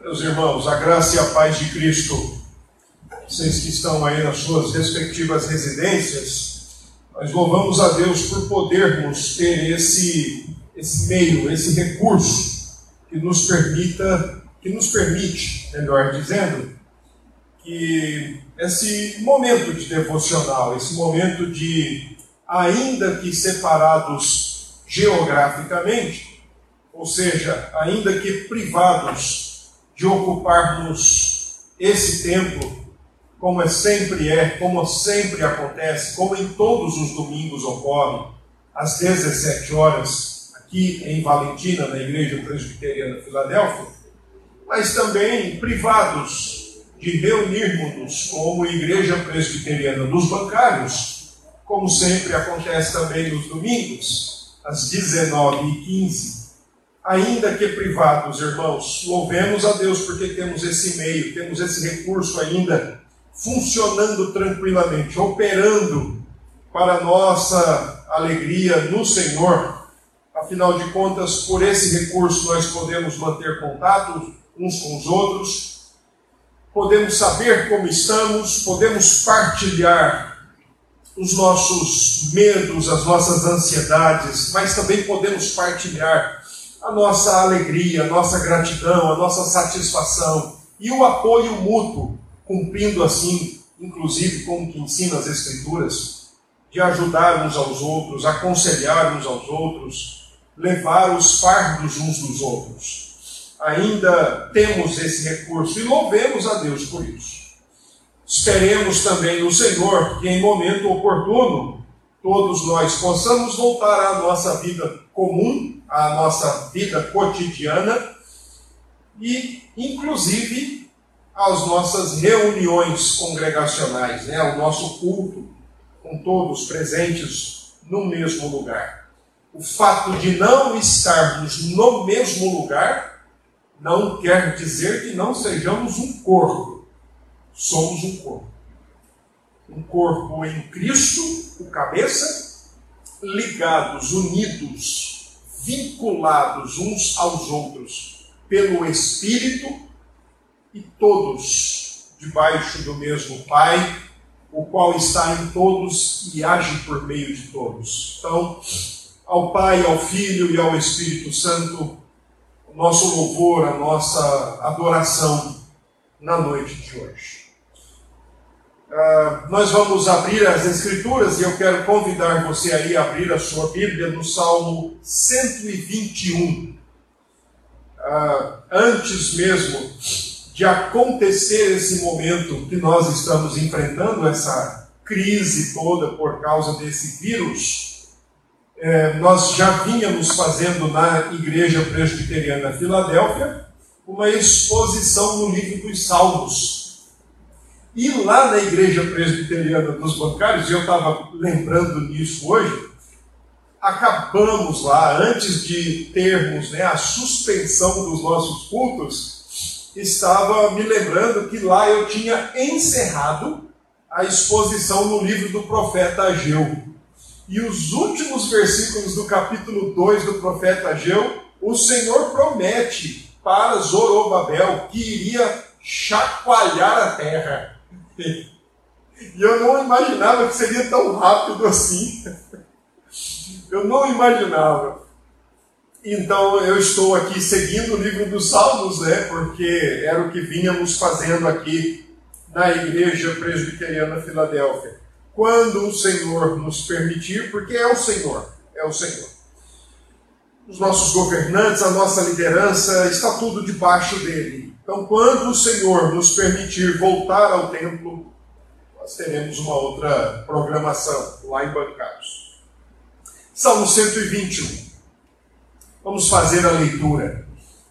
Meus irmãos, a graça e a paz de Cristo, vocês que estão aí nas suas respectivas residências, nós louvamos a Deus por podermos ter esse, esse meio, esse recurso que nos permita, que nos permite, melhor dizendo, que esse momento de devocional, esse momento de, ainda que separados geograficamente, ou seja, ainda que privados de ocuparmos esse tempo, como é sempre é, como sempre acontece, como em todos os domingos ocorre, às 17 horas, aqui em Valentina, na Igreja Presbiteriana Filadélfia, mas também privados de reunirmos-nos como Igreja Presbiteriana dos Bancários, como sempre acontece também nos domingos, às 19h15. Ainda que privados, irmãos, louvemos a Deus porque temos esse meio, temos esse recurso ainda funcionando tranquilamente, operando para nossa alegria no Senhor. Afinal de contas, por esse recurso nós podemos manter contato uns com os outros, podemos saber como estamos, podemos partilhar os nossos medos, as nossas ansiedades, mas também podemos partilhar a nossa alegria, a nossa gratidão, a nossa satisfação e o apoio mútuo, cumprindo assim, inclusive como que ensina as Escrituras, de ajudar uns aos outros, aconselhar uns aos outros, levar os fardos uns dos outros ainda temos esse recurso e louvemos a Deus por isso. Esperemos também no Senhor que em momento oportuno todos nós possamos voltar à nossa vida comum, à nossa vida cotidiana e, inclusive, às nossas reuniões congregacionais, né, ao nosso culto, com todos presentes no mesmo lugar. O fato de não estarmos no mesmo lugar não quer dizer que não sejamos um corpo. Somos um corpo. Um corpo em Cristo, o cabeça, ligados, unidos, vinculados uns aos outros pelo Espírito e todos debaixo do mesmo Pai, o qual está em todos e age por meio de todos. Então, ao Pai, ao Filho e ao Espírito Santo, nosso louvor, a nossa adoração na noite de hoje. Uh, nós vamos abrir as Escrituras e eu quero convidar você aí a abrir a sua Bíblia no Salmo 121. Uh, antes mesmo de acontecer esse momento que nós estamos enfrentando, essa crise toda por causa desse vírus, é, nós já vínhamos fazendo na Igreja Presbiteriana Filadélfia uma exposição no livro dos Salmos. E lá na Igreja Presbiteriana dos Bancários, eu estava lembrando nisso hoje, acabamos lá, antes de termos né, a suspensão dos nossos cultos, estava me lembrando que lá eu tinha encerrado a exposição no livro do profeta Ageu. E os últimos versículos do capítulo 2 do profeta Ageu, o Senhor promete para Zorobabel que iria chacoalhar a terra. E eu não imaginava que seria tão rápido assim. Eu não imaginava. Então eu estou aqui seguindo o livro dos Salmos, né? Porque era o que vínhamos fazendo aqui na Igreja Presbiteriana Filadélfia quando o Senhor nos permitir, porque é o Senhor, é o Senhor. Os nossos governantes, a nossa liderança, está tudo debaixo dele. Então, quando o Senhor nos permitir voltar ao templo, nós teremos uma outra programação lá em Bancados. Salmo 121. Vamos fazer a leitura.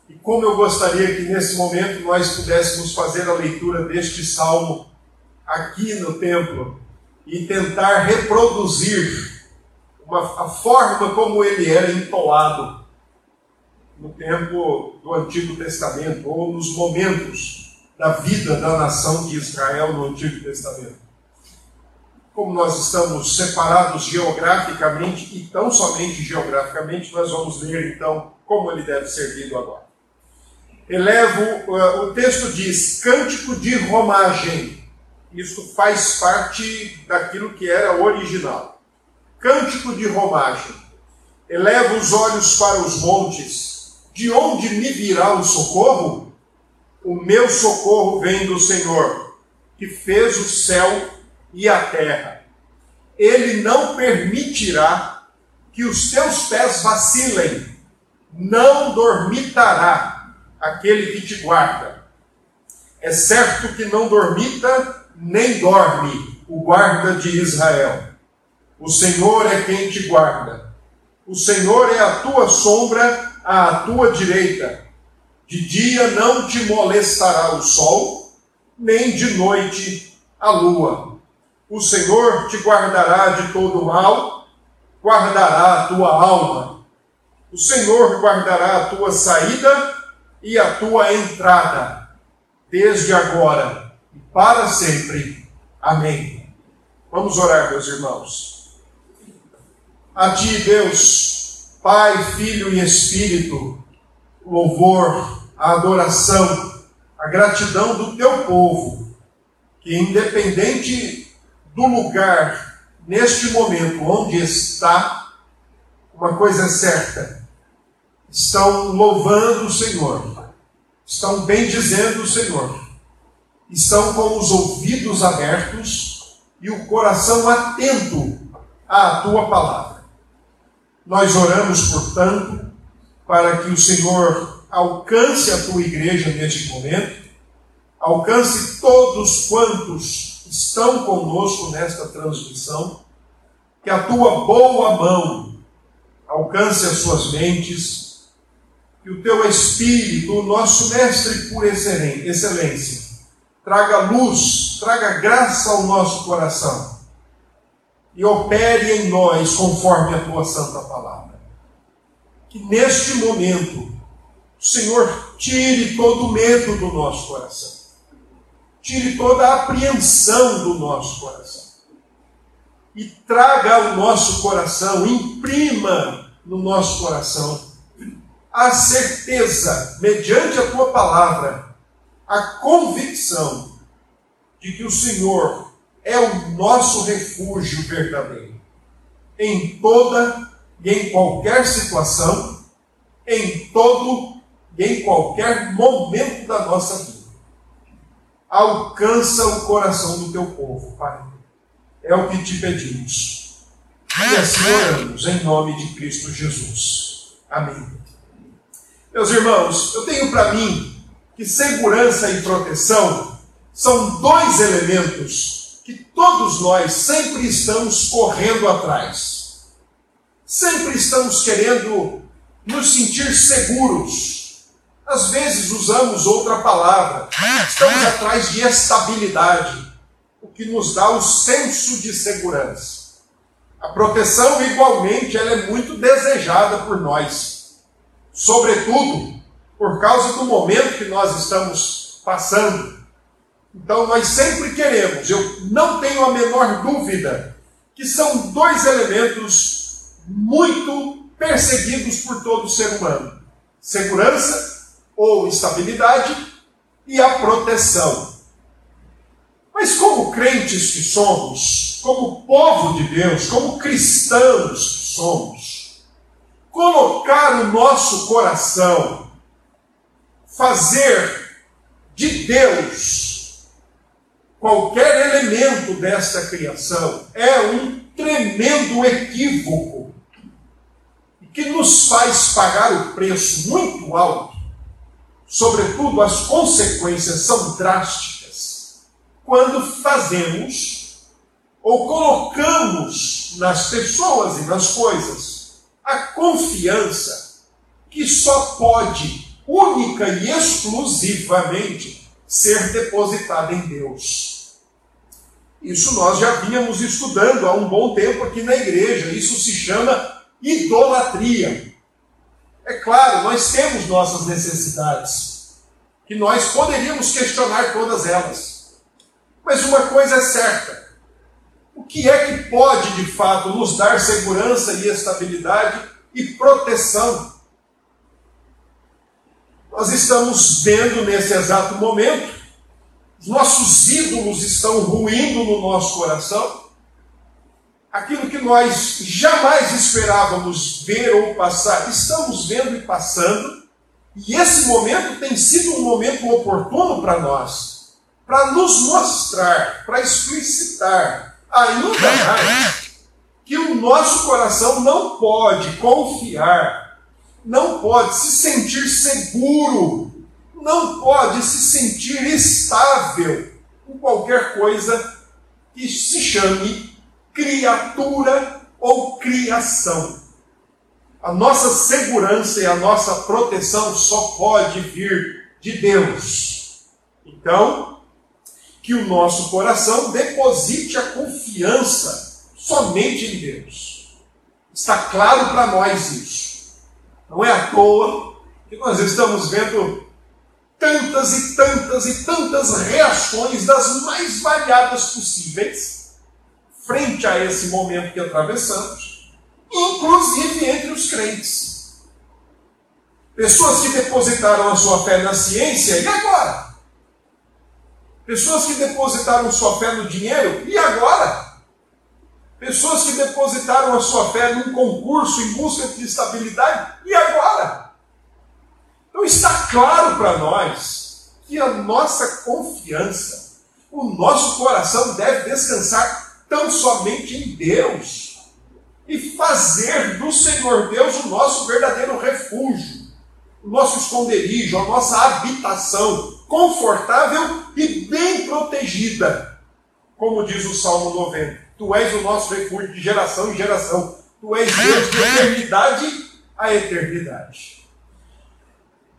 E como eu gostaria que nesse momento nós pudéssemos fazer a leitura deste salmo aqui no templo, e tentar reproduzir uma, a forma como ele era entoado no tempo do Antigo Testamento, ou nos momentos da vida da nação de Israel no Antigo Testamento. Como nós estamos separados geograficamente, e tão somente geograficamente, nós vamos ler então como ele deve ser lido agora. Elevo, uh, o texto diz, cântico de romagem. Isso faz parte daquilo que era original. Cântico de romagem. Elevo os olhos para os montes. De onde me virá o socorro? O meu socorro vem do Senhor, que fez o céu e a terra. Ele não permitirá que os teus pés vacilem, não dormitará aquele que te guarda. É certo que não dormita nem dorme o guarda de Israel. O Senhor é quem te guarda. O Senhor é a tua sombra à tua direita. De dia não te molestará o sol, nem de noite a lua. O Senhor te guardará de todo mal guardará a tua alma. O Senhor guardará a tua saída e a tua entrada, desde agora e para sempre. Amém. Vamos orar, meus irmãos. A ti, Deus, Pai, Filho e Espírito, louvor, a adoração, a gratidão do teu povo, que independente do lugar neste momento onde está, uma coisa é certa: estão louvando o Senhor, estão bendizendo o Senhor, estão com os ouvidos abertos e o coração atento à tua palavra. Nós oramos, portanto, para que o Senhor alcance a tua igreja neste momento, alcance todos quantos estão conosco nesta transmissão, que a tua boa mão alcance as suas mentes, que o teu Espírito, o nosso Mestre por excelência, traga luz, traga graça ao nosso coração e opere em nós conforme a tua santa palavra. Que neste momento o Senhor tire todo o medo do nosso coração tire toda a apreensão do nosso coração e traga ao nosso coração, imprima no nosso coração a certeza, mediante a tua palavra, a convicção de que o Senhor é o nosso refúgio verdadeiro em toda e em qualquer situação, em todo e em qualquer momento da nossa vida alcança o coração do teu povo, Pai. É o que te pedimos. E assim oramos, em nome de Cristo Jesus. Amém. Meus irmãos, eu tenho para mim que segurança e proteção são dois elementos que todos nós sempre estamos correndo atrás. Sempre estamos querendo nos sentir seguros às vezes usamos outra palavra. Estamos atrás de estabilidade, o que nos dá o senso de segurança. A proteção, igualmente, ela é muito desejada por nós, sobretudo por causa do momento que nós estamos passando. Então, nós sempre queremos, eu não tenho a menor dúvida, que são dois elementos muito perseguidos por todo ser humano: segurança ou estabilidade e a proteção. Mas, como crentes que somos, como povo de Deus, como cristãos que somos, colocar o nosso coração, fazer de Deus qualquer elemento desta criação é um tremendo equívoco que nos faz pagar o preço muito alto sobretudo as consequências são drásticas. Quando fazemos ou colocamos nas pessoas e nas coisas a confiança que só pode única e exclusivamente ser depositada em Deus. Isso nós já vínhamos estudando há um bom tempo aqui na igreja. Isso se chama idolatria. É claro, nós temos nossas necessidades, que nós poderíamos questionar todas elas. Mas uma coisa é certa: o que é que pode de fato nos dar segurança e estabilidade e proteção? Nós estamos vendo nesse exato momento, os nossos ídolos estão ruindo no nosso coração, aquilo que nós jamais esperávamos ver ou passar, estamos vendo e passando, e esse momento tem sido um momento oportuno para nós, para nos mostrar, para explicitar ainda mais que o nosso coração não pode confiar, não pode se sentir seguro, não pode se sentir estável com qualquer coisa que se chame criatura ou criação. A nossa segurança e a nossa proteção só pode vir de Deus. Então, que o nosso coração deposite a confiança somente em Deus. Está claro para nós isso. Não é à toa que nós estamos vendo tantas e tantas e tantas reações das mais variadas possíveis frente a esse momento que atravessamos, inclusive entre os crentes. Pessoas que depositaram a sua fé na ciência, e agora? Pessoas que depositaram sua fé no dinheiro, e agora? Pessoas que depositaram a sua fé num concurso em busca de estabilidade, e agora? Então está claro para nós que a nossa confiança, o nosso coração deve descansar tão somente em Deus e fazer do Senhor Deus o nosso verdadeiro refúgio, o nosso esconderijo, a nossa habitação confortável e bem protegida. Como diz o Salmo 90: Tu és o nosso refúgio de geração em geração, Tu és Deus de eternidade a eternidade.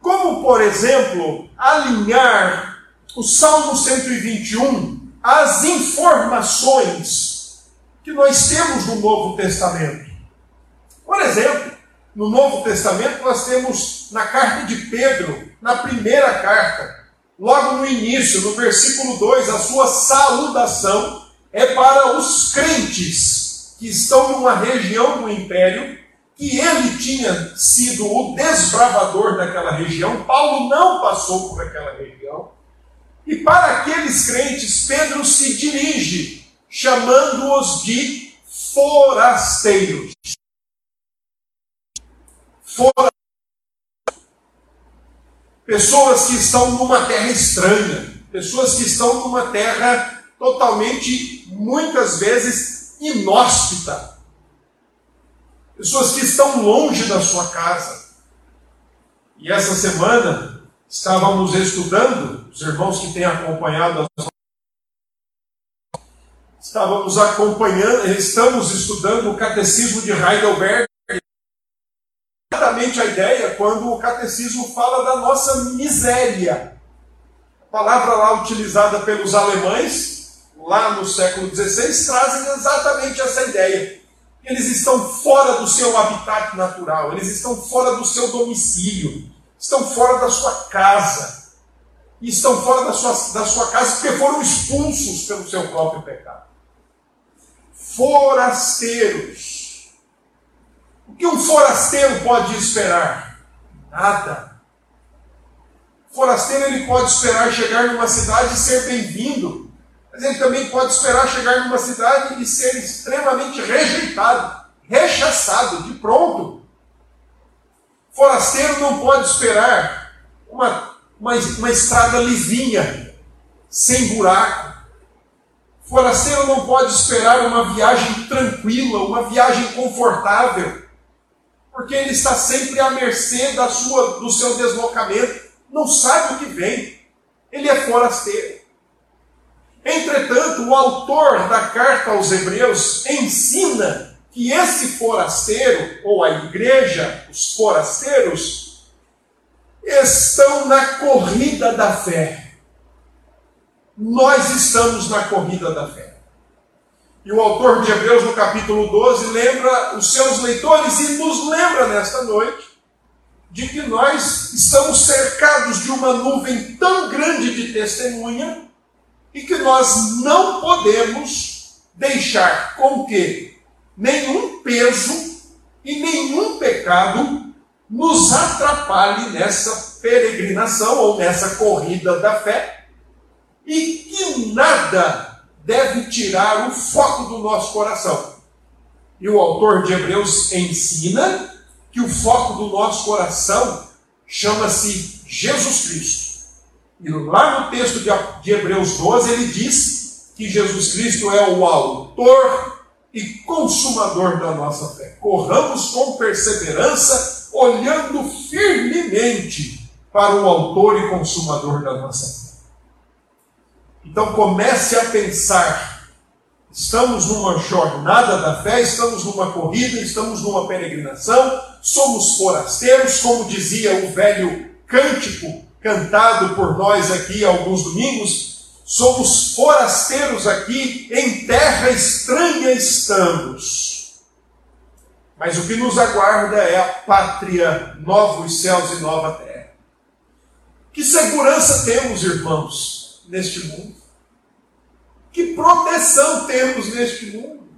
Como, por exemplo, alinhar o Salmo 121 as informações que nós temos no Novo Testamento. Por exemplo, no Novo Testamento nós temos na carta de Pedro, na primeira carta, logo no início, no versículo 2, a sua saudação é para os crentes que estão numa região do império que ele tinha sido o desbravador daquela região. Paulo não passou por aquela região. E para aqueles crentes, Pedro se dirige, chamando-os de forasteiros. Forasteiros. Pessoas que estão numa terra estranha, pessoas que estão numa terra totalmente, muitas vezes, inóspita. Pessoas que estão longe da sua casa. E essa semana, estávamos estudando, os irmãos que têm acompanhado as estávamos acompanhando, estamos estudando o catecismo de Heidelberg. Exatamente a ideia quando o catecismo fala da nossa miséria. A palavra lá utilizada pelos alemães, lá no século XVI, trazem exatamente essa ideia. Eles estão fora do seu habitat natural, eles estão fora do seu domicílio estão fora da sua casa. E estão fora da sua, da sua casa porque foram expulsos pelo seu próprio pecado. Forasteiros. O que um forasteiro pode esperar? Nada. O forasteiro ele pode esperar chegar numa cidade e ser bem-vindo, mas ele também pode esperar chegar numa cidade e ser extremamente rejeitado, rechaçado, de pronto. Forasteiro não pode esperar uma, uma, uma estrada lisinha, sem buraco. Forasteiro não pode esperar uma viagem tranquila, uma viagem confortável, porque ele está sempre à mercê da sua, do seu deslocamento, não sabe o que vem. Ele é forasteiro. Entretanto, o autor da carta aos Hebreus ensina que esse forasteiro, ou a igreja, os forasteiros, estão na corrida da fé. Nós estamos na corrida da fé. E o autor de Hebreus, no capítulo 12, lembra os seus leitores e nos lembra nesta noite de que nós estamos cercados de uma nuvem tão grande de testemunha e que nós não podemos deixar com que nenhum peso e nenhum pecado nos atrapalhe nessa peregrinação ou nessa corrida da fé e que nada deve tirar o foco do nosso coração. E o autor de Hebreus ensina que o foco do nosso coração chama-se Jesus Cristo. E lá no texto de Hebreus 12 ele diz que Jesus Cristo é o autor e consumador da nossa fé. Corramos com perseverança, olhando firmemente para o autor e consumador da nossa fé. Então comece a pensar. Estamos numa jornada da fé, estamos numa corrida, estamos numa peregrinação, somos forasteiros, como dizia o velho cântico cantado por nós aqui alguns domingos, somos forasteiros aqui, em terra estranha estamos. Mas o que nos aguarda é a pátria, novos céus e nova terra. Que segurança temos, irmãos, neste mundo? Que proteção temos neste mundo?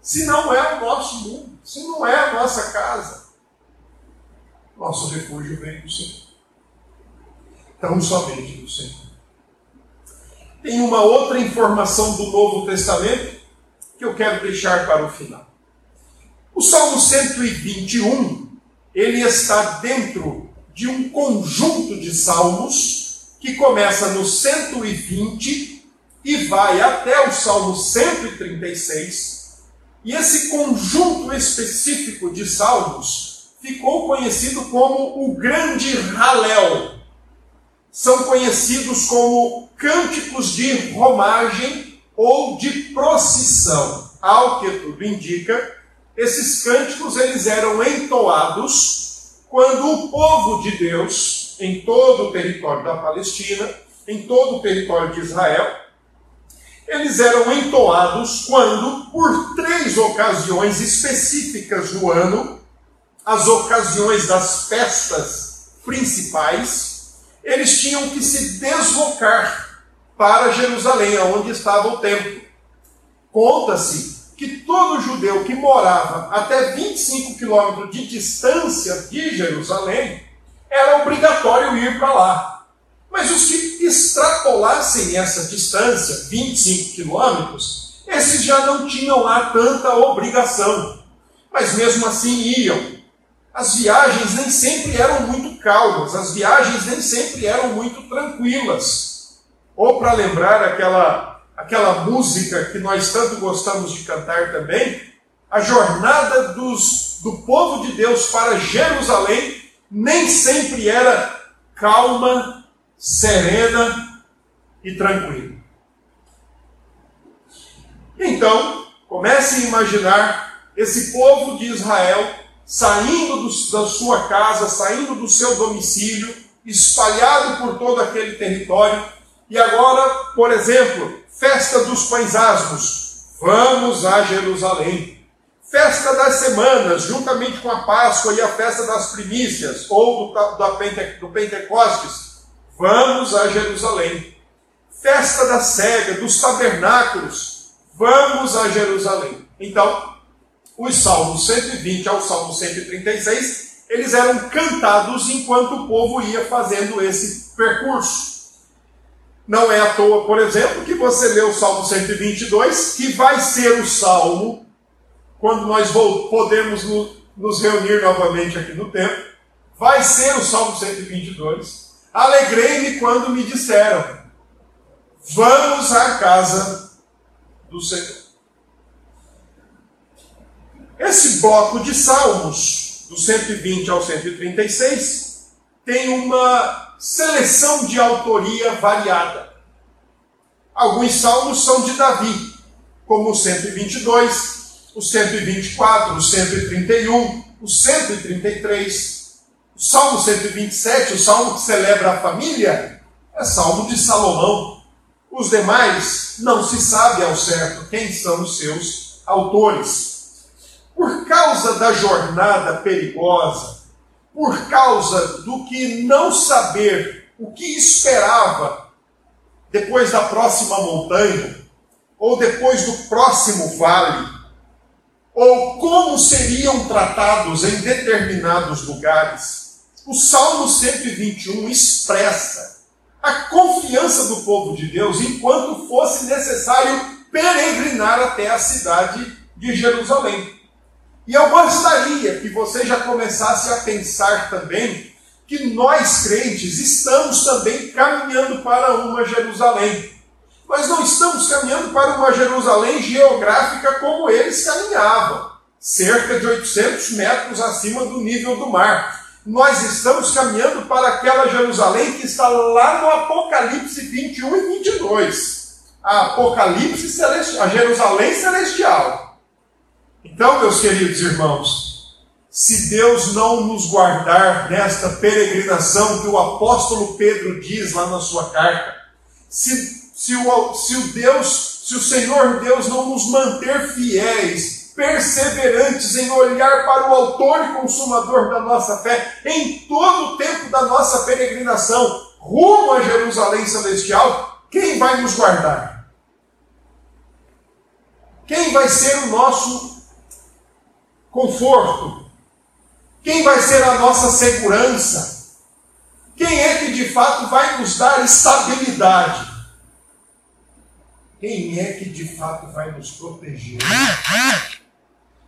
Se não é o nosso mundo, se não é a nossa casa, nosso refúgio vem do Senhor tão somente do Senhor. Tem uma outra informação do Novo Testamento que eu quero deixar para o final. O Salmo 121, ele está dentro de um conjunto de salmos que começa no 120 e vai até o Salmo 136. E esse conjunto específico de salmos ficou conhecido como o Grande Halel são conhecidos como cânticos de romagem ou de procissão. Ao que tudo indica, esses cânticos eles eram entoados quando o povo de Deus, em todo o território da Palestina, em todo o território de Israel, eles eram entoados quando, por três ocasiões específicas no ano, as ocasiões das festas principais, eles tinham que se deslocar para Jerusalém, onde estava o templo. Conta-se que todo judeu que morava até 25 quilômetros de distância de Jerusalém era obrigatório ir para lá. Mas os que extrapolassem essa distância, 25 quilômetros, esses já não tinham lá tanta obrigação. Mas mesmo assim iam as viagens nem sempre eram muito calmas, as viagens nem sempre eram muito tranquilas. Ou para lembrar aquela, aquela música que nós tanto gostamos de cantar também, a jornada dos, do povo de Deus para Jerusalém nem sempre era calma, serena e tranquila. Então, comece a imaginar esse povo de Israel saindo do, da sua casa, saindo do seu domicílio, espalhado por todo aquele território. E agora, por exemplo, festa dos pães asmos, vamos a Jerusalém. Festa das semanas, juntamente com a Páscoa e a festa das primícias, ou do, do Pentecostes, vamos a Jerusalém. Festa da cega, dos tabernáculos, vamos a Jerusalém. Então, os Salmos 120 ao Salmo 136, eles eram cantados enquanto o povo ia fazendo esse percurso. Não é à toa, por exemplo, que você lê o Salmo 122, que vai ser o salmo, quando nós podemos nos reunir novamente aqui no templo, vai ser o Salmo 122. Alegrei-me quando me disseram: Vamos à casa do Senhor. Esse bloco de salmos, do 120 ao 136, tem uma seleção de autoria variada. Alguns salmos são de Davi, como o 122, o 124, o 131, o 133, o Salmo 127, o salmo que celebra a família, é salmo de Salomão. Os demais não se sabe ao certo quem são os seus autores por causa da jornada perigosa, por causa do que não saber o que esperava depois da próxima montanha, ou depois do próximo vale, ou como seriam tratados em determinados lugares, o Salmo 121 expressa a confiança do povo de Deus enquanto fosse necessário peregrinar até a cidade de Jerusalém. E eu gostaria que você já começasse a pensar também que nós crentes estamos também caminhando para uma Jerusalém. Nós não estamos caminhando para uma Jerusalém geográfica como eles caminhavam, cerca de 800 metros acima do nível do mar. Nós estamos caminhando para aquela Jerusalém que está lá no Apocalipse 21 e 22 a Apocalipse celestial, a Jerusalém celestial. Então, meus queridos irmãos, se Deus não nos guardar nesta peregrinação que o apóstolo Pedro diz lá na sua carta, se, se, o, se o Deus, se o Senhor Deus não nos manter fiéis, perseverantes em olhar para o autor e consumador da nossa fé em todo o tempo da nossa peregrinação rumo a Jerusalém celestial, quem vai nos guardar? Quem vai ser o nosso conforto? Quem vai ser a nossa segurança? Quem é que de fato vai nos dar estabilidade? Quem é que de fato vai nos proteger?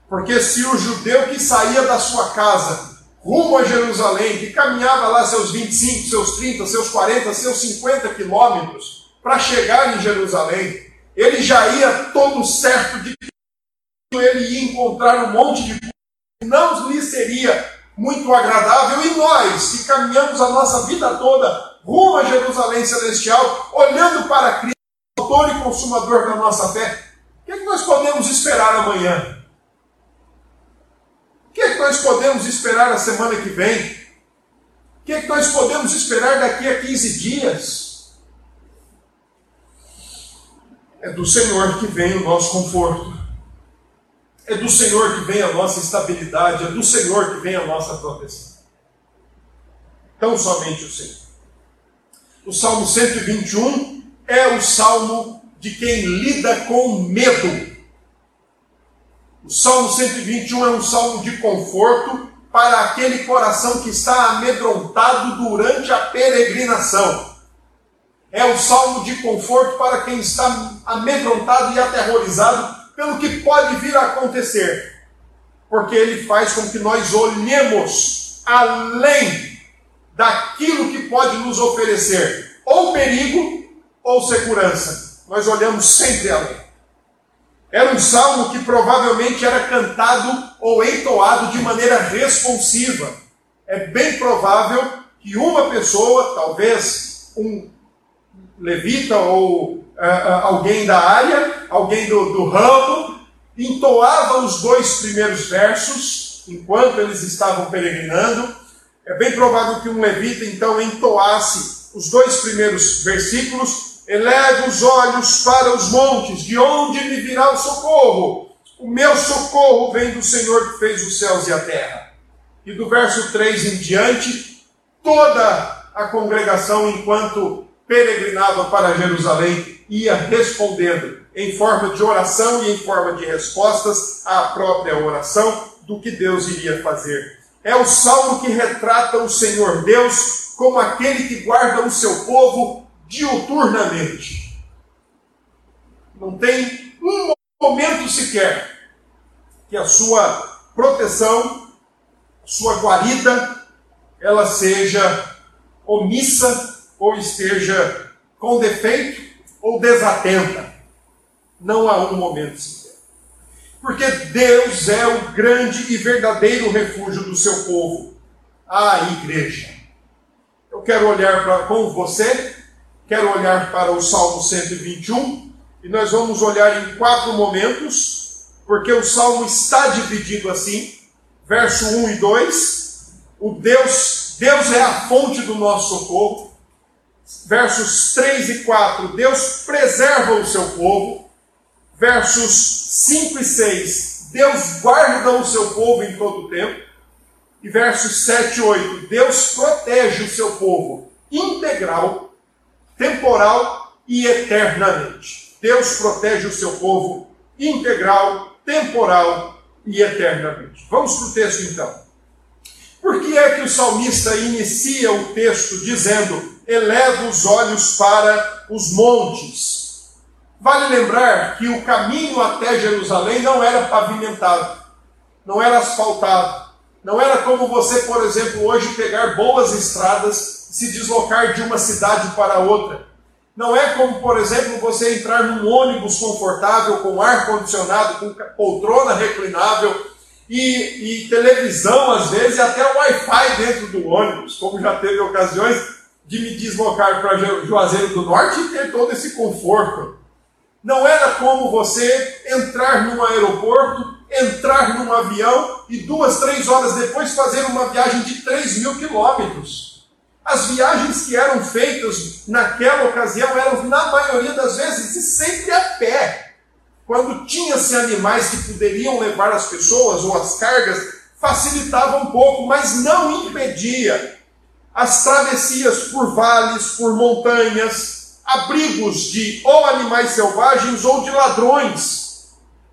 Porque se o judeu que saía da sua casa rumo a Jerusalém, que caminhava lá seus 25, seus 30, seus 40, seus 50 quilômetros, para chegar em Jerusalém, ele já ia todo certo de ele ia encontrar um monte de coisas que não lhe seria muito agradável, e nós, que caminhamos a nossa vida toda rumo a Jerusalém Celestial, olhando para Cristo, autor e consumador da nossa fé, o que, é que nós podemos esperar amanhã? O que, é que nós podemos esperar a semana que vem? O que, é que nós podemos esperar daqui a 15 dias? É do Senhor que vem o nosso conforto. É do Senhor que vem a nossa estabilidade. É do Senhor que vem a nossa proteção. Tão somente o Senhor. O Salmo 121 é o salmo de quem lida com medo. O Salmo 121 é um salmo de conforto para aquele coração que está amedrontado durante a peregrinação. É o salmo de conforto para quem está amedrontado e aterrorizado pelo que pode vir a acontecer. Porque ele faz com que nós olhemos além daquilo que pode nos oferecer ou perigo ou segurança. Nós olhamos sempre além. Era um salmo que provavelmente era cantado ou entoado de maneira responsiva. É bem provável que uma pessoa, talvez um levita ou uh, alguém da área, alguém do, do ramo, entoava os dois primeiros versos enquanto eles estavam peregrinando. É bem provável que um levita então entoasse os dois primeiros versículos. Eleva os olhos para os montes, de onde me virá o socorro? O meu socorro vem do Senhor que fez os céus e a terra. E do verso 3 em diante, toda a congregação, enquanto peregrinava para Jerusalém, ia respondendo em forma de oração e em forma de respostas à própria oração do que Deus iria fazer. É o salmo que retrata o Senhor Deus como aquele que guarda o seu povo diuturnamente. Não tem um momento sequer que a sua proteção, sua guarida, ela seja omissa ou esteja com defeito ou desatenta. Não há um momento sequer. Porque Deus é o grande e verdadeiro refúgio do seu povo, a igreja. Eu quero olhar para, com você, quero olhar para o Salmo 121, e nós vamos olhar em quatro momentos, porque o Salmo está dividido assim, verso 1 e 2, o Deus, Deus é a fonte do nosso socorro, versos 3 e 4, Deus preserva o seu povo. Versos 5 e 6, Deus guarda o seu povo em todo o tempo. E versos 7 e 8, Deus protege o seu povo integral, temporal e eternamente. Deus protege o seu povo integral, temporal e eternamente. Vamos para o texto então. Por que é que o salmista inicia o texto dizendo: eleva os olhos para os montes? Vale lembrar que o caminho até Jerusalém não era pavimentado, não era asfaltado, não era como você, por exemplo, hoje pegar boas estradas e se deslocar de uma cidade para outra. Não é como, por exemplo, você entrar num ônibus confortável, com ar condicionado, com poltrona reclinável e, e televisão, às vezes, e até Wi-Fi dentro do ônibus, como já teve ocasiões de me deslocar para Juazeiro do Norte e ter todo esse conforto. Não era como você entrar num aeroporto, entrar num avião e duas, três horas depois fazer uma viagem de 3 mil quilômetros. As viagens que eram feitas naquela ocasião eram, na maioria das vezes, e sempre a pé. Quando tinha-se animais que poderiam levar as pessoas ou as cargas, facilitava um pouco, mas não impedia as travessias por vales, por montanhas, abrigos de ou animais selvagens ou de ladrões.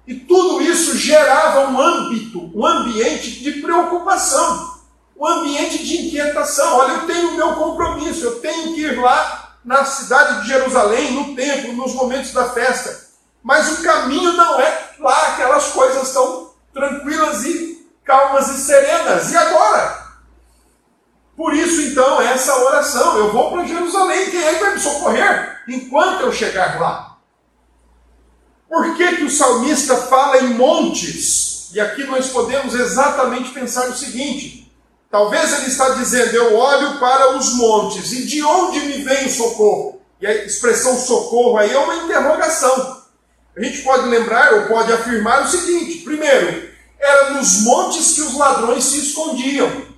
E tudo isso gerava um âmbito, um ambiente de preocupação um ambiente de inquietação. Olha, eu tenho o meu compromisso, eu tenho que ir lá na cidade de Jerusalém, no templo, nos momentos da festa. Mas o caminho não é lá aquelas coisas tão tranquilas e calmas e serenas. E agora? Essa oração. Eu vou para Jerusalém, quem é que vai me socorrer enquanto eu chegar lá? Por que, que o salmista fala em montes? E aqui nós podemos exatamente pensar o seguinte: Talvez ele está dizendo: Eu olho para os montes, e de onde me vem o socorro? E a expressão socorro aí é uma interrogação. A gente pode lembrar ou pode afirmar o seguinte: primeiro, era nos montes que os ladrões se escondiam,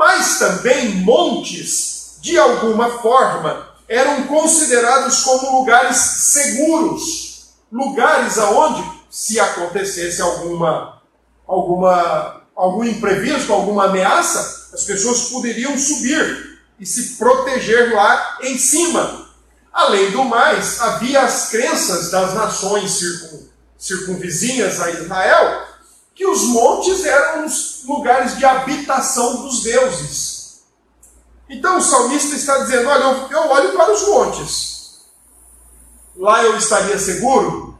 mas também montes, de alguma forma, eram considerados como lugares seguros, lugares aonde, se acontecesse alguma alguma algum imprevisto, alguma ameaça, as pessoas poderiam subir e se proteger lá em cima. Além do mais, havia as crenças das nações circun, circunvizinhas a Israel que os montes eram os lugares de habitação dos deuses. Então o salmista está dizendo: Olha, eu, eu olho para os montes, lá eu estaria seguro,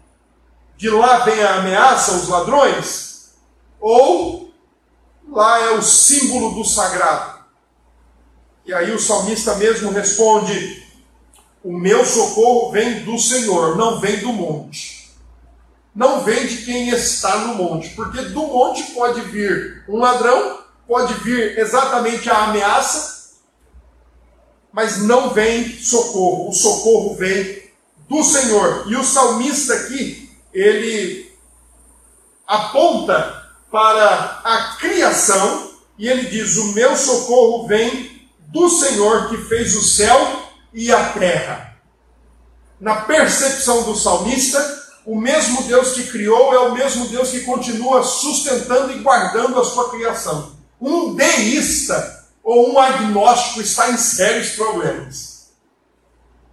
de lá vem a ameaça, os ladrões, ou lá é o símbolo do sagrado. E aí o salmista mesmo responde: O meu socorro vem do Senhor, não vem do monte. Não vem de quem está no monte, porque do monte pode vir um ladrão, pode vir exatamente a ameaça, mas não vem socorro. O socorro vem do Senhor. E o salmista aqui, ele aponta para a criação, e ele diz: O meu socorro vem do Senhor que fez o céu e a terra. Na percepção do salmista, o mesmo Deus que criou é o mesmo Deus que continua sustentando e guardando a sua criação. Um deísta ou um agnóstico está em sérios problemas.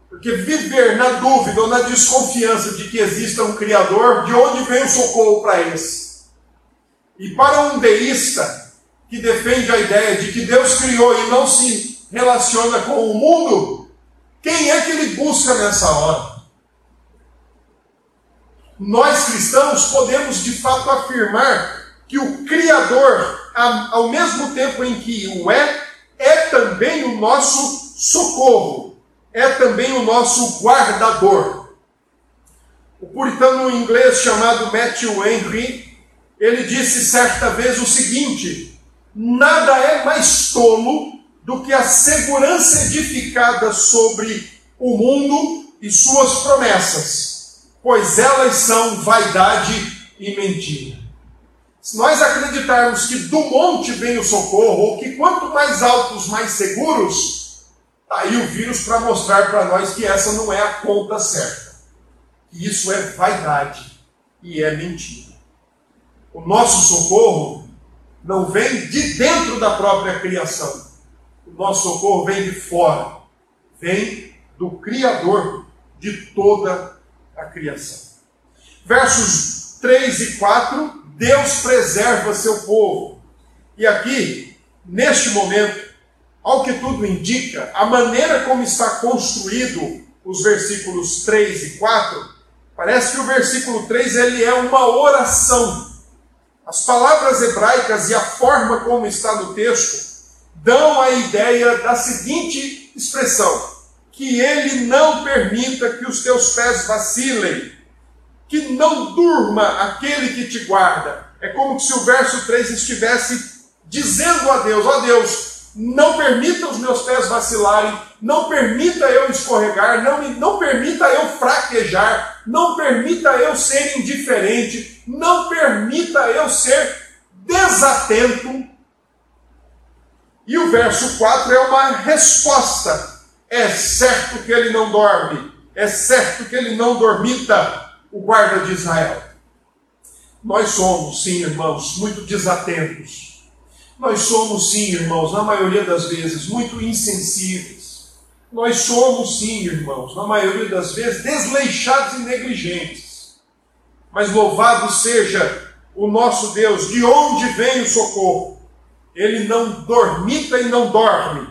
Porque viver na dúvida ou na desconfiança de que exista um Criador, de onde vem o socorro para esse? E para um deísta que defende a ideia de que Deus criou e não se relaciona com o mundo, quem é que ele busca nessa hora? Nós cristãos podemos de fato afirmar que o Criador, ao mesmo tempo em que o é, é também o nosso socorro, é também o nosso guardador. O puritano inglês chamado Matthew Henry ele disse certa vez o seguinte: nada é mais tolo do que a segurança edificada sobre o mundo e suas promessas, pois elas são vaidade e mentira. Se nós acreditarmos que do monte vem o socorro, ou que quanto mais altos, mais seguros, tá aí o vírus para mostrar para nós que essa não é a conta certa. Isso é vaidade e é mentira. O nosso socorro não vem de dentro da própria criação. O nosso socorro vem de fora. Vem do Criador de toda a criação. Versos 3 e 4 Deus preserva seu povo. E aqui, neste momento, ao que tudo indica, a maneira como está construído os versículos 3 e 4, parece que o versículo 3 ele é uma oração. As palavras hebraicas e a forma como está no texto dão a ideia da seguinte expressão: que ele não permita que os teus pés vacilem, que não durma aquele que te guarda. É como se o verso 3 estivesse dizendo a Deus: ó oh Deus, não permita os meus pés vacilarem, não permita eu escorregar, não, não permita eu fraquejar, não permita eu ser indiferente, não permita eu ser desatento. E o verso 4 é uma resposta. É certo que ele não dorme, é certo que ele não dormita, o guarda de Israel. Nós somos, sim, irmãos, muito desatentos nós somos, sim, irmãos, na maioria das vezes, muito insensíveis. Nós somos, sim, irmãos, na maioria das vezes, desleixados e negligentes. Mas louvado seja o nosso Deus, de onde vem o socorro. Ele não dormita e não dorme.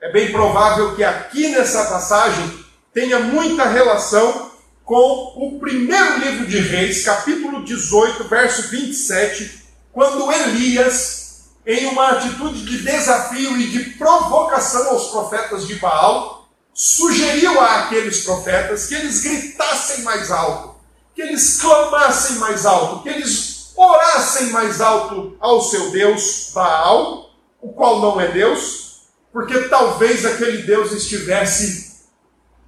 É bem provável que aqui nessa passagem tenha muita relação com o primeiro livro de Reis, capítulo 18, verso 27, quando Elias em uma atitude de desafio e de provocação aos profetas de Baal, sugeriu a aqueles profetas que eles gritassem mais alto, que eles clamassem mais alto, que eles orassem mais alto ao seu Deus Baal, o qual não é Deus, porque talvez aquele Deus estivesse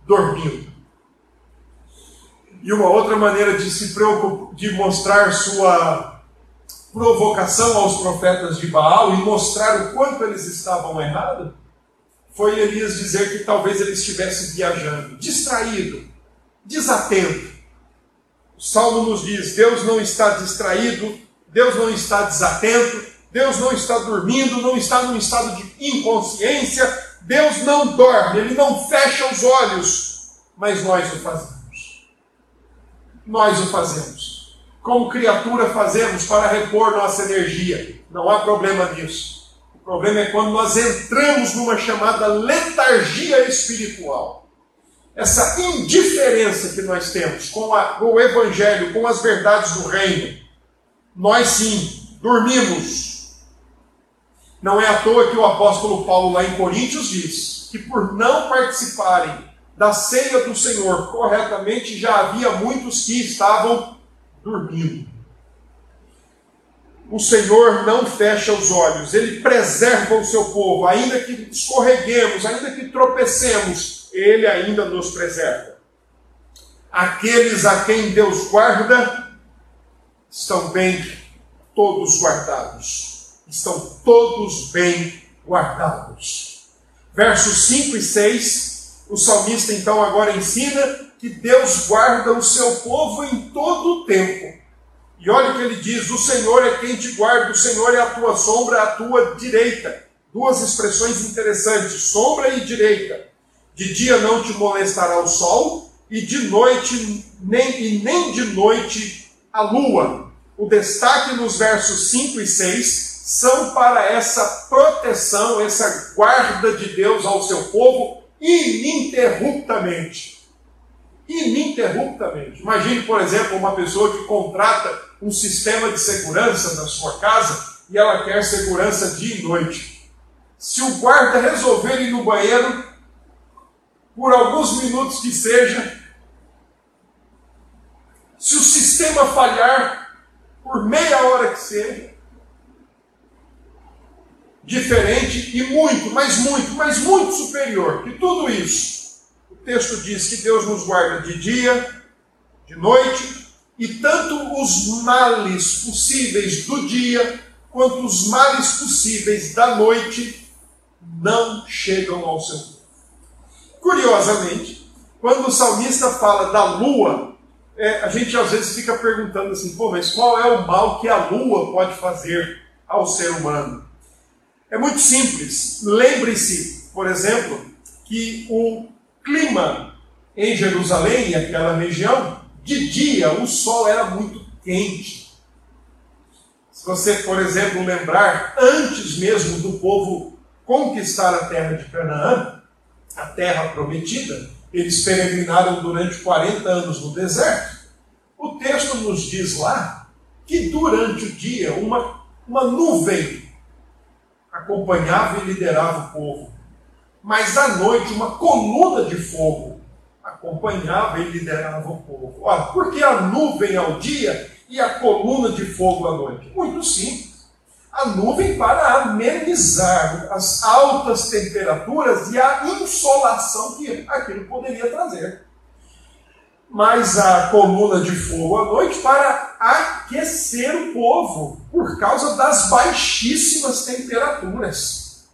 dormindo. E uma outra maneira de se preocupar, de mostrar sua provocação aos profetas de Baal e mostrar o quanto eles estavam errados, foi Elias dizer que talvez ele estivesse viajando, distraído, desatento. O Salmo nos diz: Deus não está distraído, Deus não está desatento, Deus não está dormindo, não está num estado de inconsciência, Deus não dorme, Ele não fecha os olhos, mas nós o fazemos. Nós o fazemos como criatura fazemos para repor nossa energia. Não há problema nisso. O problema é quando nós entramos numa chamada letargia espiritual. Essa indiferença que nós temos com, a, com o Evangelho, com as verdades do Reino. Nós sim, dormimos. Não é à toa que o apóstolo Paulo, lá em Coríntios, diz que por não participarem da ceia do Senhor corretamente, já havia muitos que estavam dormindo. O Senhor não fecha os olhos, Ele preserva o seu povo, ainda que escorreguemos, ainda que tropecemos, Ele ainda nos preserva. Aqueles a quem Deus guarda estão bem todos guardados, estão todos bem guardados. Versos 5 e 6, o salmista então agora ensina que Deus guarda o seu povo em todo o tempo. E olha o que ele diz: o Senhor é quem te guarda, o Senhor é a tua sombra, a tua direita. Duas expressões interessantes: sombra e direita. De dia não te molestará o sol, e de noite, nem, e nem de noite a lua. O destaque nos versos 5 e 6 são para essa proteção, essa guarda de Deus ao seu povo ininterruptamente ininterruptamente. Imagine, por exemplo, uma pessoa que contrata um sistema de segurança na sua casa e ela quer segurança dia e noite. Se o guarda resolver ir no banheiro, por alguns minutos que seja, se o sistema falhar, por meia hora que seja, diferente e muito, mas muito, mas muito superior que tudo isso texto diz que Deus nos guarda de dia, de noite, e tanto os males possíveis do dia quanto os males possíveis da noite não chegam ao seu corpo. Curiosamente, quando o salmista fala da lua, é, a gente às vezes fica perguntando assim, pô, mas qual é o mal que a lua pode fazer ao ser humano? É muito simples. Lembre-se, por exemplo, que o clima em Jerusalém e aquela região, de dia o sol era muito quente. você, por exemplo, lembrar, antes mesmo do povo conquistar a terra de Canaã, a terra prometida, eles peregrinaram durante 40 anos no deserto. O texto nos diz lá que durante o dia uma, uma nuvem acompanhava e liderava o povo, mas à noite uma coluna de fogo acompanhava e liderava o povo. Olha, por que a nuvem ao dia e a coluna de fogo à noite? Muito simples. A nuvem para amenizar as altas temperaturas e a insolação que aquilo poderia trazer. Mas a coluna de fogo à noite para aquecer o povo por causa das baixíssimas temperaturas.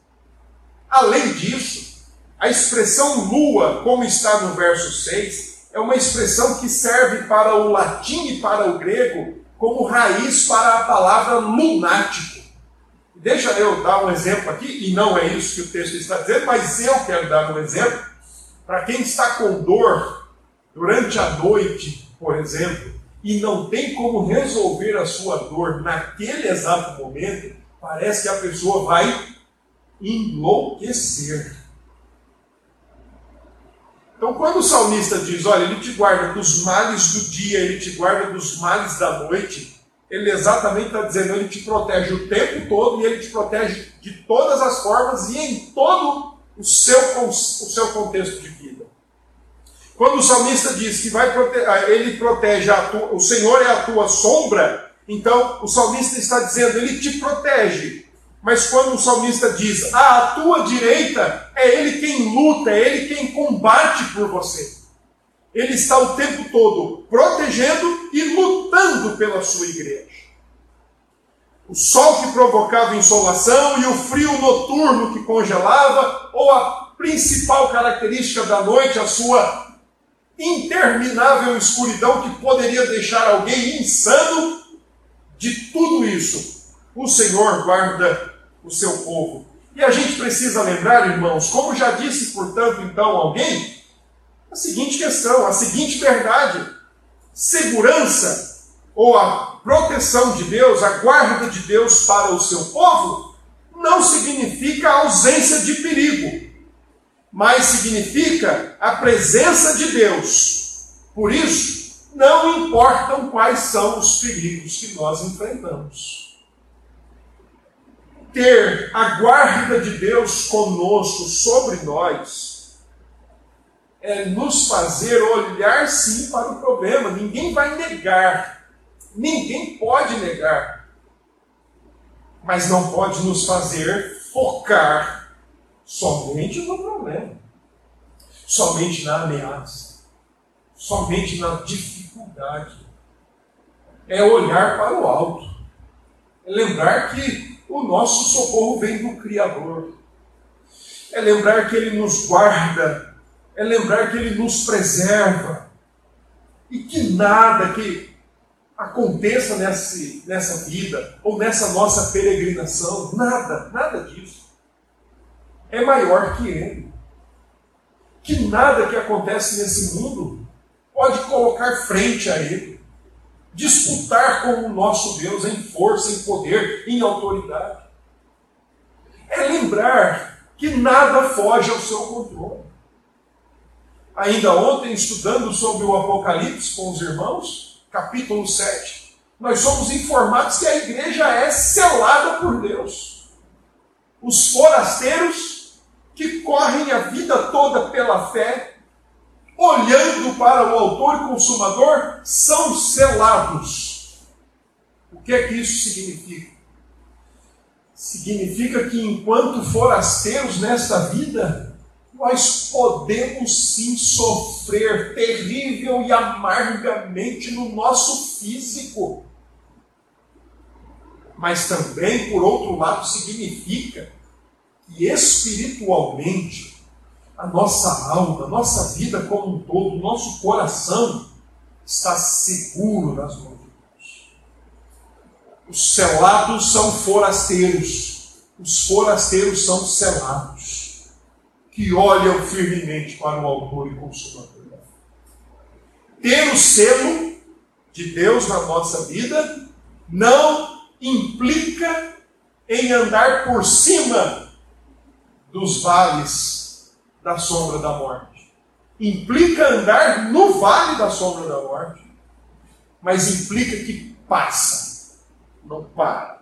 Além disso, a expressão lua, como está no verso 6, é uma expressão que serve para o latim e para o grego como raiz para a palavra lunático. Deixa eu dar um exemplo aqui, e não é isso que o texto está dizendo, mas eu quero dar um exemplo para quem está com dor durante a noite, por exemplo, e não tem como resolver a sua dor naquele exato momento, parece que a pessoa vai enlouquecer. Então, quando o salmista diz, olha, ele te guarda dos males do dia, ele te guarda dos males da noite, ele exatamente está dizendo, ele te protege o tempo todo e ele te protege de todas as formas e em todo o seu, o seu contexto de vida. Quando o salmista diz que vai prote ah, ele protege tua, o Senhor é a tua sombra, então o salmista está dizendo, ele te protege mas quando o salmista diz, ah, à tua direita, é ele quem luta, é ele quem combate por você. Ele está o tempo todo protegendo e lutando pela sua igreja. O sol que provocava insolação e o frio noturno que congelava, ou a principal característica da noite, a sua interminável escuridão que poderia deixar alguém insano, de tudo isso, o Senhor guarda o seu povo. E a gente precisa lembrar, irmãos, como já disse, portanto, então alguém, a seguinte questão, a seguinte verdade: segurança ou a proteção de Deus, a guarda de Deus para o seu povo, não significa ausência de perigo, mas significa a presença de Deus. Por isso, não importam quais são os perigos que nós enfrentamos ter a guarda de Deus conosco, sobre nós, é nos fazer olhar sim para o problema. Ninguém vai negar, ninguém pode negar, mas não pode nos fazer focar somente no problema, somente na ameaça, somente na dificuldade. É olhar para o alto, é lembrar que o nosso socorro vem do Criador. É lembrar que Ele nos guarda, é lembrar que Ele nos preserva, e que nada que aconteça nesse, nessa vida, ou nessa nossa peregrinação, nada, nada disso, é maior que Ele. Que nada que acontece nesse mundo pode colocar frente a Ele disputar com o nosso Deus em força, em poder, em autoridade. É lembrar que nada foge ao seu controle. Ainda ontem, estudando sobre o Apocalipse com os irmãos, capítulo 7, nós somos informados que a igreja é selada por Deus. Os forasteiros que correm a vida toda pela fé olhando para o autor e consumador, são selados. O que é que isso significa? Significa que enquanto forasteiros nesta vida, nós podemos sim sofrer terrível e amargamente no nosso físico. Mas também, por outro lado, significa que espiritualmente a nossa alma, a nossa vida como um todo, o nosso coração está seguro nas mãos de Deus. Os selados são forasteiros, os forasteiros são selados, que olham firmemente para o Autor e Consumador. Ter o selo de Deus na nossa vida não implica em andar por cima dos vales da sombra da morte. Implica andar no vale da sombra da morte, mas implica que passa, não para.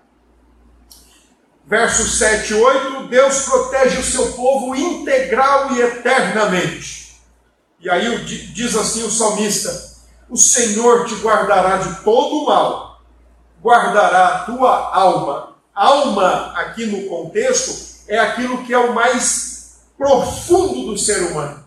Versos 7 e 8: Deus protege o seu povo integral e eternamente. E aí diz assim o salmista: O Senhor te guardará de todo o mal, guardará a tua alma. Alma, aqui no contexto, é aquilo que é o mais profundo do ser humano.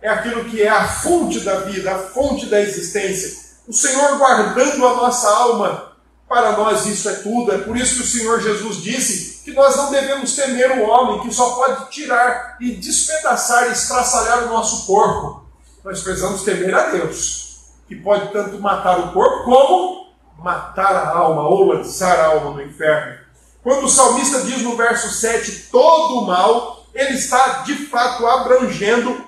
É aquilo que é a fonte da vida, a fonte da existência. O Senhor guardando a nossa alma para nós isso é tudo. É por isso que o Senhor Jesus disse que nós não devemos temer o homem que só pode tirar e despedaçar e estraçalhar o nosso corpo. Nós precisamos temer a Deus, que pode tanto matar o corpo como matar a alma ou lançar a alma no inferno. Quando o salmista diz no verso 7 todo o mal, ele está de fato abrangendo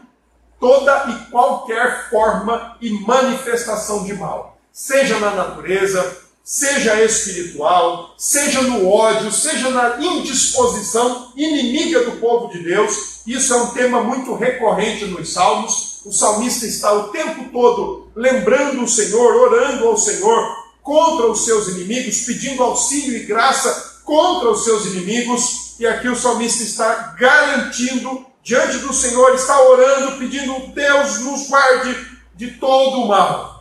toda e qualquer forma e manifestação de mal, seja na natureza, seja espiritual, seja no ódio, seja na indisposição inimiga do povo de Deus. Isso é um tema muito recorrente nos Salmos. O salmista está o tempo todo lembrando o Senhor, orando ao Senhor contra os seus inimigos, pedindo auxílio e graça contra os seus inimigos. E aqui o salmista está garantindo diante do Senhor, está orando, pedindo Deus nos guarde de todo o mal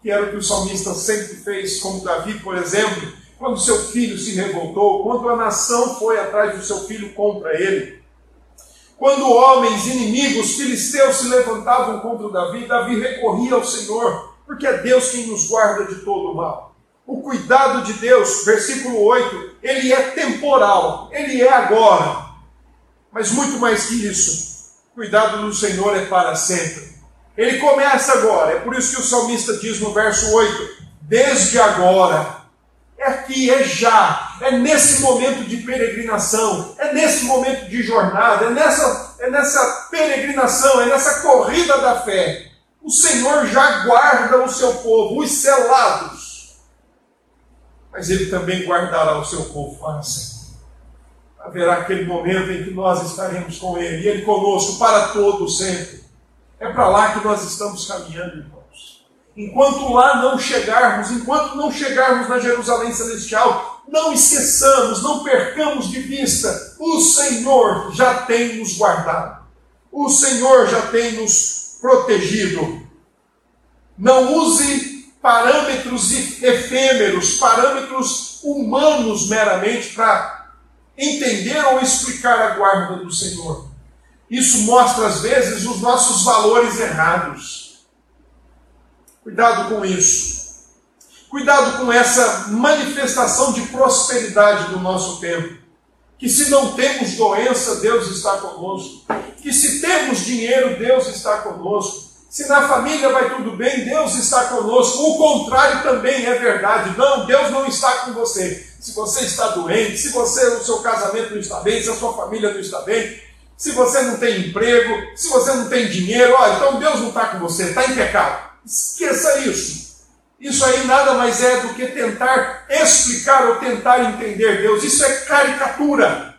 que era o que o salmista sempre fez, como Davi, por exemplo, quando seu filho se revoltou, quando a nação foi atrás do seu filho contra ele. Quando homens inimigos, filisteus, se levantavam contra Davi, Davi recorria ao Senhor, porque é Deus quem nos guarda de todo o mal. O cuidado de Deus, versículo 8, ele é temporal, ele é agora. Mas muito mais que isso, o cuidado do Senhor é para sempre. Ele começa agora, é por isso que o salmista diz no verso 8: desde agora. É aqui, é já, é nesse momento de peregrinação, é nesse momento de jornada, é nessa, é nessa peregrinação, é nessa corrida da fé. O Senhor já guarda o seu povo, os selados, mas Ele também guardará o seu povo para sempre. Haverá aquele momento em que nós estaremos com Ele, e Ele conosco para todo sempre. É para lá que nós estamos caminhando, irmãos. Enquanto lá não chegarmos, enquanto não chegarmos na Jerusalém Celestial, não esqueçamos, não percamos de vista, o Senhor já tem nos guardado. O Senhor já tem nos protegido. Não use parâmetros efêmeros, parâmetros humanos meramente para entender ou explicar a guarda do Senhor. Isso mostra, às vezes, os nossos valores errados. Cuidado com isso. Cuidado com essa manifestação de prosperidade do nosso tempo. Que se não temos doença, Deus está conosco. Que se temos dinheiro, Deus está conosco. Se na família vai tudo bem, Deus está conosco. O contrário também é verdade. Não, Deus não está com você. Se você está doente, se você o seu casamento não está bem, se a sua família não está bem, se você não tem emprego, se você não tem dinheiro, ó, então Deus não está com você, está em pecado. Esqueça isso. Isso aí nada mais é do que tentar explicar ou tentar entender Deus. Isso é caricatura.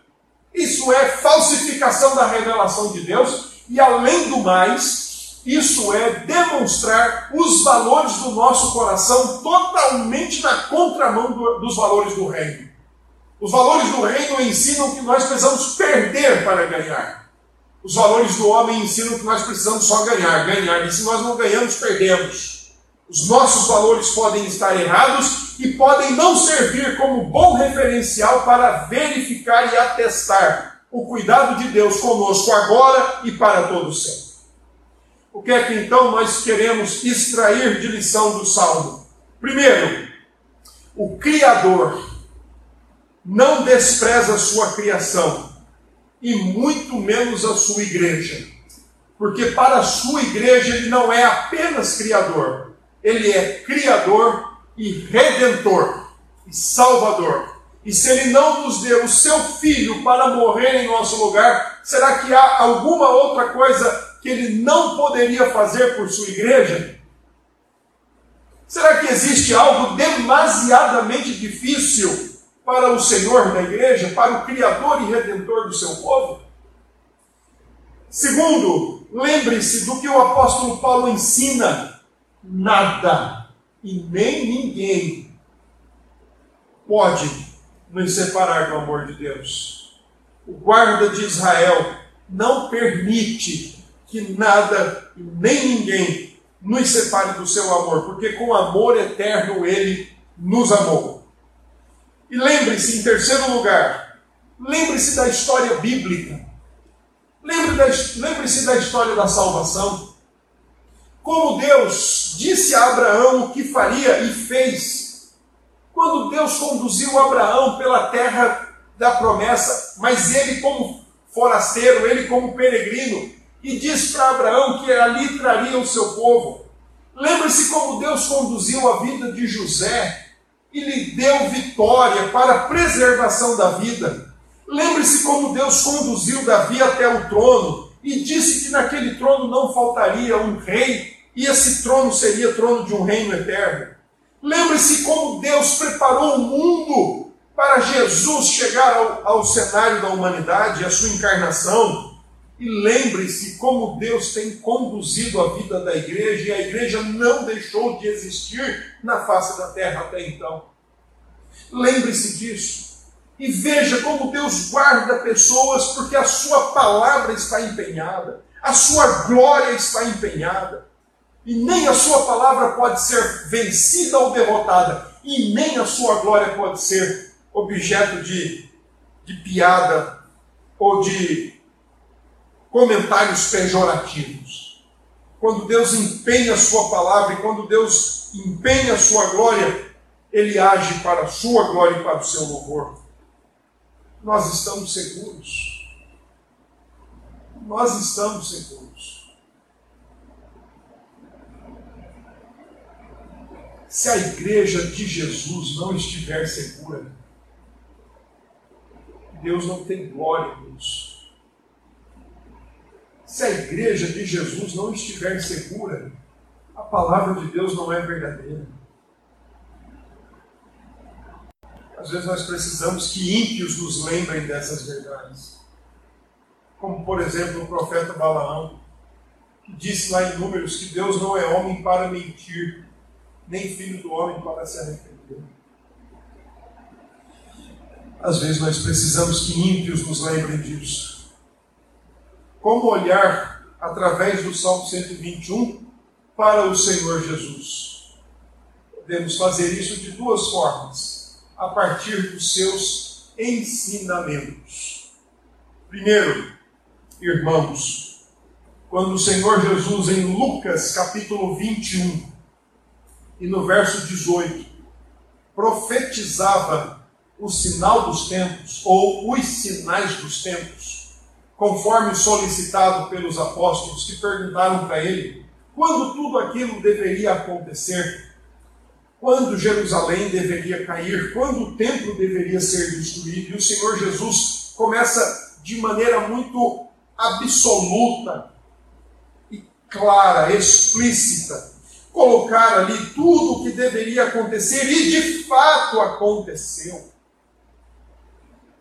Isso é falsificação da revelação de Deus. E além do mais, isso é demonstrar os valores do nosso coração totalmente na contramão do, dos valores do reino. Os valores do reino ensinam que nós precisamos perder para ganhar. Os valores do homem ensinam que nós precisamos só ganhar, ganhar. E se nós não ganhamos, perdemos. Os nossos valores podem estar errados e podem não servir como bom referencial para verificar e atestar o cuidado de Deus conosco agora e para todo sempre. O que é que então nós queremos extrair de lição do Salmo? Primeiro, o Criador não despreza a sua criação, e muito menos a sua igreja. Porque para a sua igreja ele não é apenas criador, ele é criador e redentor e salvador. E se ele não nos deu o seu filho para morrer em nosso lugar, será que há alguma outra coisa que ele não poderia fazer por sua igreja? Será que existe algo demasiadamente difícil para o Senhor da igreja, para o Criador e Redentor do seu povo? Segundo, lembre-se do que o apóstolo Paulo ensina: nada e nem ninguém pode nos separar do amor de Deus. O guarda de Israel não permite que nada nem ninguém nos separe do seu amor, porque com amor eterno ele nos amou. E lembre-se, em terceiro lugar, lembre-se da história bíblica. Lembre-se da, lembre da história da salvação. Como Deus disse a Abraão o que faria e fez. Quando Deus conduziu Abraão pela terra da promessa, mas ele, como forasteiro, ele, como peregrino, e disse para Abraão que ali traria o seu povo. Lembre-se como Deus conduziu a vida de José e lhe deu vitória para a preservação da vida. Lembre-se como Deus conduziu Davi até o trono e disse que naquele trono não faltaria um rei e esse trono seria trono de um reino eterno. Lembre-se como Deus preparou o mundo para Jesus chegar ao, ao cenário da humanidade, a sua encarnação. E lembre-se como Deus tem conduzido a vida da igreja e a igreja não deixou de existir na face da terra até então. Lembre-se disso. E veja como Deus guarda pessoas porque a sua palavra está empenhada, a sua glória está empenhada. E nem a sua palavra pode ser vencida ou derrotada, e nem a sua glória pode ser objeto de, de piada ou de comentários pejorativos. Quando Deus empenha a sua palavra e quando Deus empenha a sua glória, ele age para a sua glória e para o seu louvor. Nós estamos seguros. Nós estamos seguros. Se a igreja de Jesus não estiver segura, Deus não tem glória nisso se a igreja de Jesus não estiver segura, a palavra de Deus não é verdadeira. Às vezes nós precisamos que ímpios nos lembrem dessas verdades. Como, por exemplo, o profeta Balaão, que disse lá em Números que Deus não é homem para mentir, nem filho do homem para se arrepender. Às vezes nós precisamos que ímpios nos lembrem disso. Como olhar através do Salmo 121 para o Senhor Jesus? Podemos fazer isso de duas formas, a partir dos seus ensinamentos. Primeiro, irmãos, quando o Senhor Jesus, em Lucas capítulo 21, e no verso 18, profetizava o sinal dos tempos, ou os sinais dos tempos, conforme solicitado pelos apóstolos que perguntaram para ele quando tudo aquilo deveria acontecer, quando Jerusalém deveria cair, quando o templo deveria ser destruído. E o Senhor Jesus começa de maneira muito absoluta e clara, explícita, colocar ali tudo o que deveria acontecer e de fato aconteceu.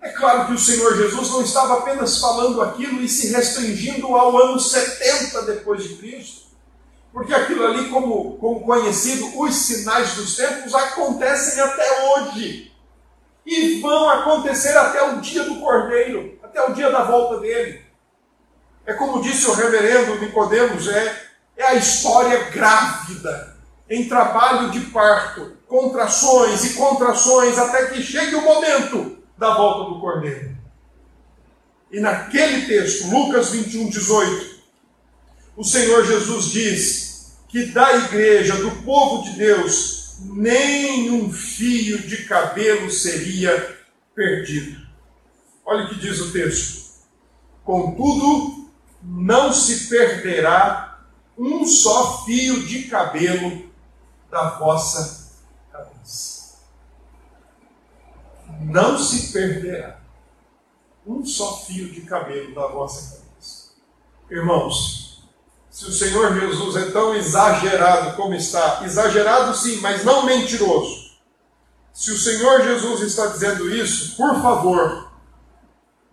É claro que o Senhor Jesus não estava apenas falando aquilo e se restringindo ao ano 70 depois de Cristo, porque aquilo ali, como, como conhecido, os sinais dos tempos acontecem até hoje e vão acontecer até o dia do Cordeiro, até o dia da volta dele. É como disse o reverendo Nicodemos, é, é a história grávida, em trabalho de parto, contrações e contrações, até que chegue o momento da volta do Cordeiro. E naquele texto, Lucas 21, 18, o Senhor Jesus diz que da igreja, do povo de Deus, nem um fio de cabelo seria perdido. Olha o que diz o texto. Contudo, não se perderá um só fio de cabelo da vossa cabeça não se perderá um só fio de cabelo da vossa cabeça. Irmãos, se o Senhor Jesus é tão exagerado como está, exagerado sim, mas não mentiroso. Se o Senhor Jesus está dizendo isso, por favor,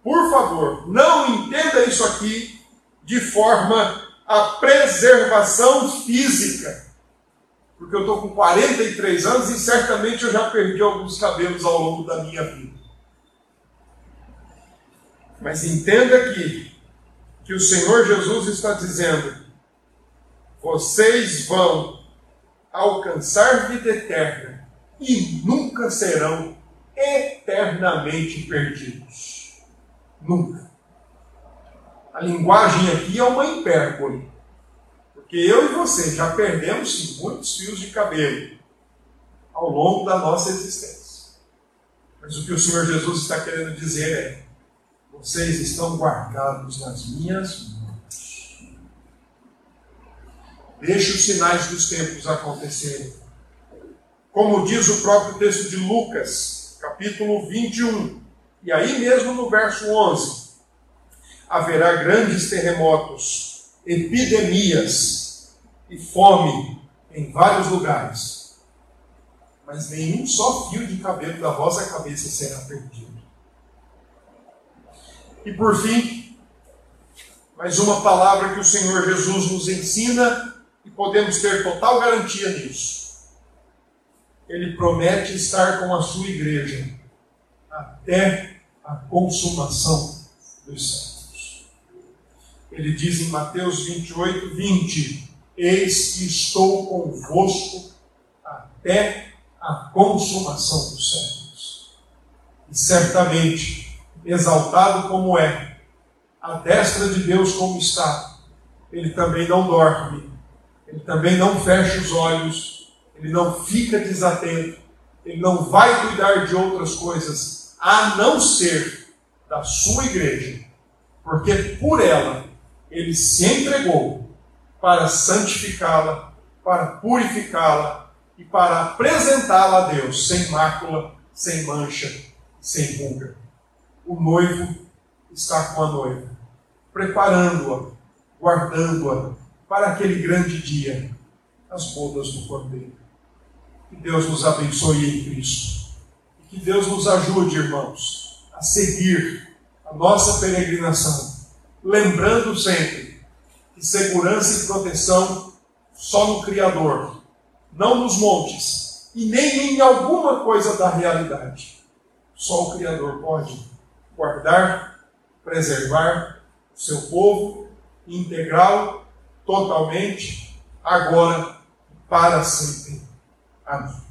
por favor, não entenda isso aqui de forma a preservação física. Porque eu estou com 43 anos e certamente eu já perdi alguns cabelos ao longo da minha vida. Mas entenda aqui que o Senhor Jesus está dizendo: vocês vão alcançar vida eterna e nunca serão eternamente perdidos. Nunca. A linguagem aqui é uma hipérbole. Porque eu e você já perdemos sim, muitos fios de cabelo ao longo da nossa existência. Mas o que o Senhor Jesus está querendo dizer é: vocês estão guardados nas minhas mãos. Deixe os sinais dos tempos acontecerem. Como diz o próprio texto de Lucas, capítulo 21, e aí mesmo no verso 11: haverá grandes terremotos, epidemias e fome em vários lugares. Mas nenhum só fio de cabelo da vossa cabeça será perdido. E por fim, mais uma palavra que o Senhor Jesus nos ensina e podemos ter total garantia nisso. Ele promete estar com a sua igreja até a consumação dos céus. Ele diz em Mateus 28, 20: Eis que estou convosco até a consumação dos séculos. E certamente exaltado como é, a destra de Deus como está, ele também não dorme, ele também não fecha os olhos, ele não fica desatento, ele não vai cuidar de outras coisas a não ser da sua igreja, porque por ela ele se entregou para santificá-la, para purificá-la e para apresentá-la a Deus sem mácula, sem mancha, sem ruga o noivo está com a noiva, preparando-a, guardando-a para aquele grande dia, as bodas do Cordeiro. Que Deus nos abençoe em Cristo. E que Deus nos ajude, irmãos, a seguir a nossa peregrinação, lembrando sempre que segurança e proteção só no Criador, não nos montes e nem em alguma coisa da realidade. Só o Criador pode guardar, preservar o seu povo, integral, totalmente, agora, para sempre. Amém.